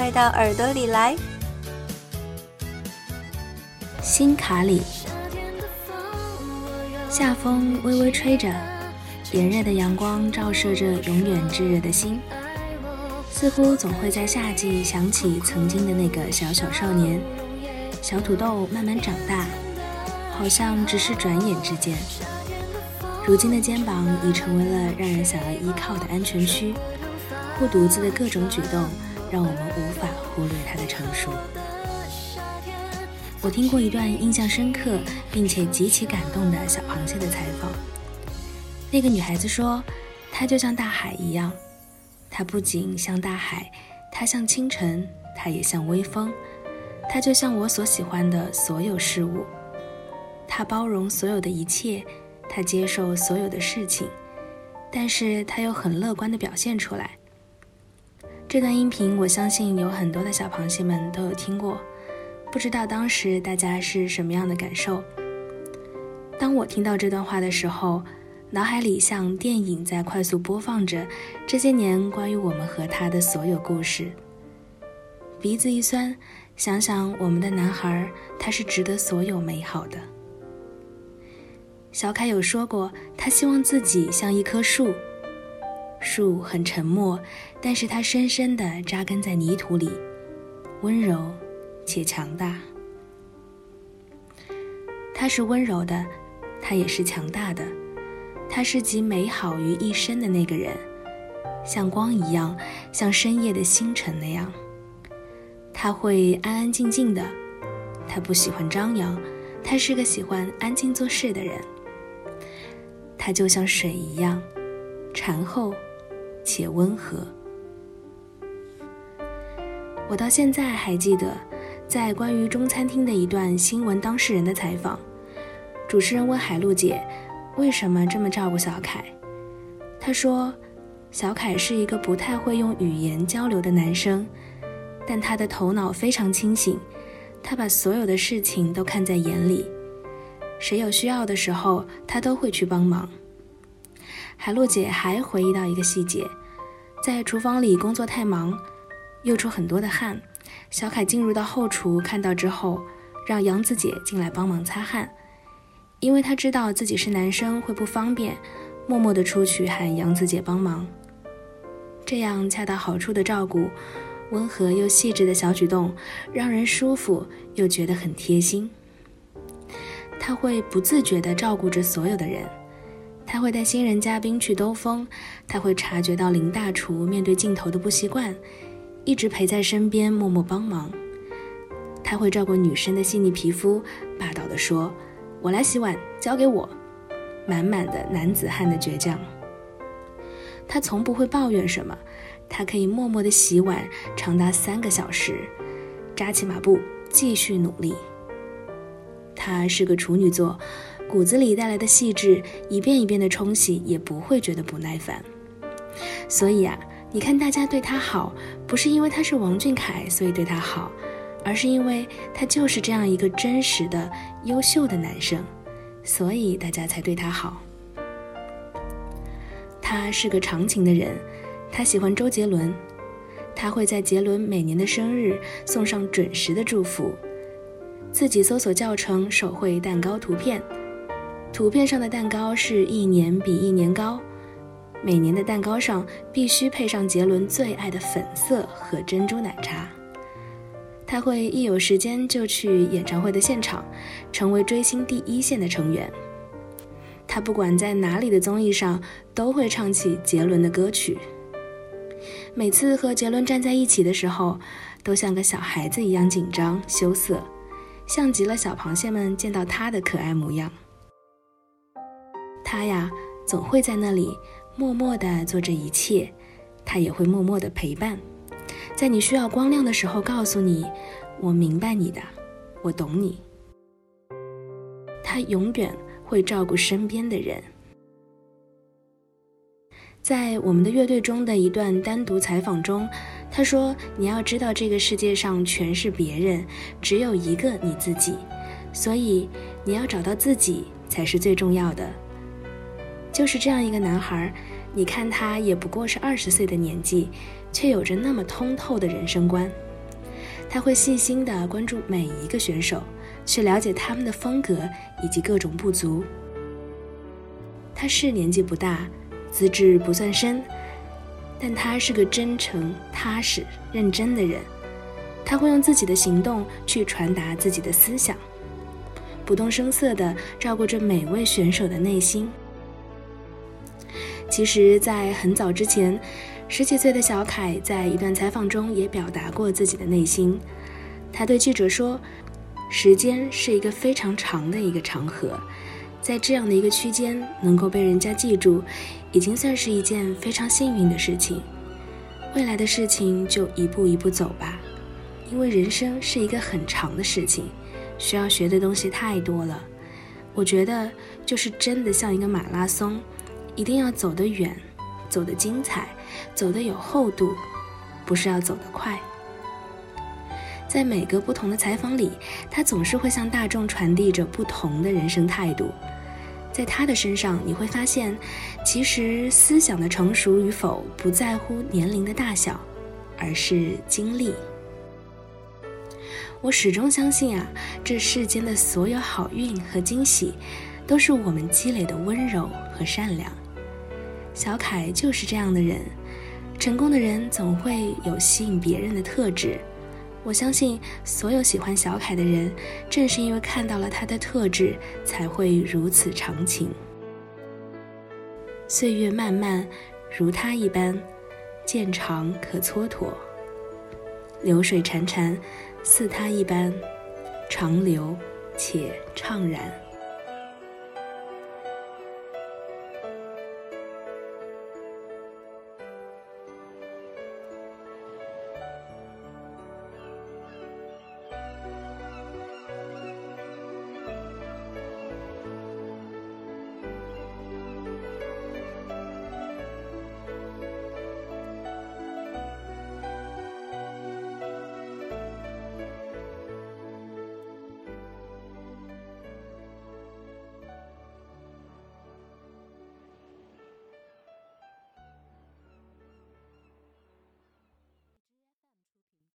快到耳朵里来！心卡里，夏风微微吹着，炎热的阳光照射着永远炙热的心。似乎总会在夏季想起曾经的那个小小少年，小土豆慢慢长大，好像只是转眼之间。如今的肩膀已成为了让人想要依靠的安全区，护犊子的各种举动让我们无法忽略他的成熟。我听过一段印象深刻并且极其感动的小螃蟹的采访，那个女孩子说，她就像大海一样。它不仅像大海，它像清晨，它也像微风，它就像我所喜欢的所有事物。它包容所有的一切，它接受所有的事情，但是它又很乐观地表现出来。这段音频，我相信有很多的小螃蟹们都有听过，不知道当时大家是什么样的感受。当我听到这段话的时候，脑海里像电影在快速播放着这些年关于我们和他的所有故事。鼻子一酸，想想我们的男孩，他是值得所有美好的。小凯有说过，他希望自己像一棵树，树很沉默，但是它深深地扎根在泥土里，温柔且强大。他是温柔的，他也是强大的。他是集美好于一身的那个人，像光一样，像深夜的星辰那样。他会安安静静的，他不喜欢张扬，他是个喜欢安静做事的人。他就像水一样，醇厚且温和。我到现在还记得，在关于中餐厅的一段新闻当事人的采访，主持人问海璐姐。为什么这么照顾小凯？她说：“小凯是一个不太会用语言交流的男生，但他的头脑非常清醒，他把所有的事情都看在眼里。谁有需要的时候，他都会去帮忙。”海璐姐还回忆到一个细节：在厨房里工作太忙，又出很多的汗，小凯进入到后厨看到之后，让杨子姐进来帮忙擦汗。因为他知道自己是男生会不方便，默默地出去喊杨子姐帮忙。这样恰到好处的照顾，温和又细致的小举动，让人舒服又觉得很贴心。他会不自觉地照顾着所有的人，他会带新人嘉宾去兜风，他会察觉到林大厨面对镜头的不习惯，一直陪在身边默默帮忙。他会照顾女生的细腻皮肤，霸道地说。我来洗碗，交给我。满满的男子汉的倔强。他从不会抱怨什么，他可以默默的洗碗长达三个小时，扎起马步继续努力。他是个处女座，骨子里带来的细致，一遍一遍的冲洗也不会觉得不耐烦。所以啊，你看大家对他好，不是因为他是王俊凯，所以对他好。而是因为他就是这样一个真实的、优秀的男生，所以大家才对他好。他是个长情的人，他喜欢周杰伦，他会在杰伦每年的生日送上准时的祝福，自己搜索教程手绘蛋糕图片，图片上的蛋糕是一年比一年高，每年的蛋糕上必须配上杰伦最爱的粉色和珍珠奶茶。他会一有时间就去演唱会的现场，成为追星第一线的成员。他不管在哪里的综艺上，都会唱起杰伦的歌曲。每次和杰伦站在一起的时候，都像个小孩子一样紧张羞涩，像极了小螃蟹们见到他的可爱模样。他呀，总会在那里默默地做这一切，他也会默默地陪伴。在你需要光亮的时候告诉你：“我明白你的，我懂你。”他永远会照顾身边的人。在我们的乐队中的一段单独采访中，他说：“你要知道，这个世界上全是别人，只有一个你自己，所以你要找到自己才是最重要的。”就是这样一个男孩，你看他也不过是二十岁的年纪，却有着那么通透的人生观。他会细心地关注每一个选手，去了解他们的风格以及各种不足。他是年纪不大。资质不算深，但他是个真诚、踏实、认真的人。他会用自己的行动去传达自己的思想，不动声色地照顾着每位选手的内心。其实，在很早之前，十几岁的小凯在一段采访中也表达过自己的内心。他对记者说：“时间是一个非常长的一个长河。”在这样的一个区间能够被人家记住，已经算是一件非常幸运的事情。未来的事情就一步一步走吧，因为人生是一个很长的事情，需要学的东西太多了。我觉得就是真的像一个马拉松，一定要走得远，走得精彩，走得有厚度，不是要走得快。在每个不同的采访里，他总是会向大众传递着不同的人生态度。在他的身上，你会发现，其实思想的成熟与否不在乎年龄的大小，而是经历。我始终相信啊，这世间的所有好运和惊喜，都是我们积累的温柔和善良。小凯就是这样的人，成功的人总会有吸引别人的特质。我相信，所有喜欢小凯的人，正是因为看到了他的特质，才会如此长情。岁月漫漫，如他一般，渐长可蹉跎；流水潺潺，似他一般，长流且怅然。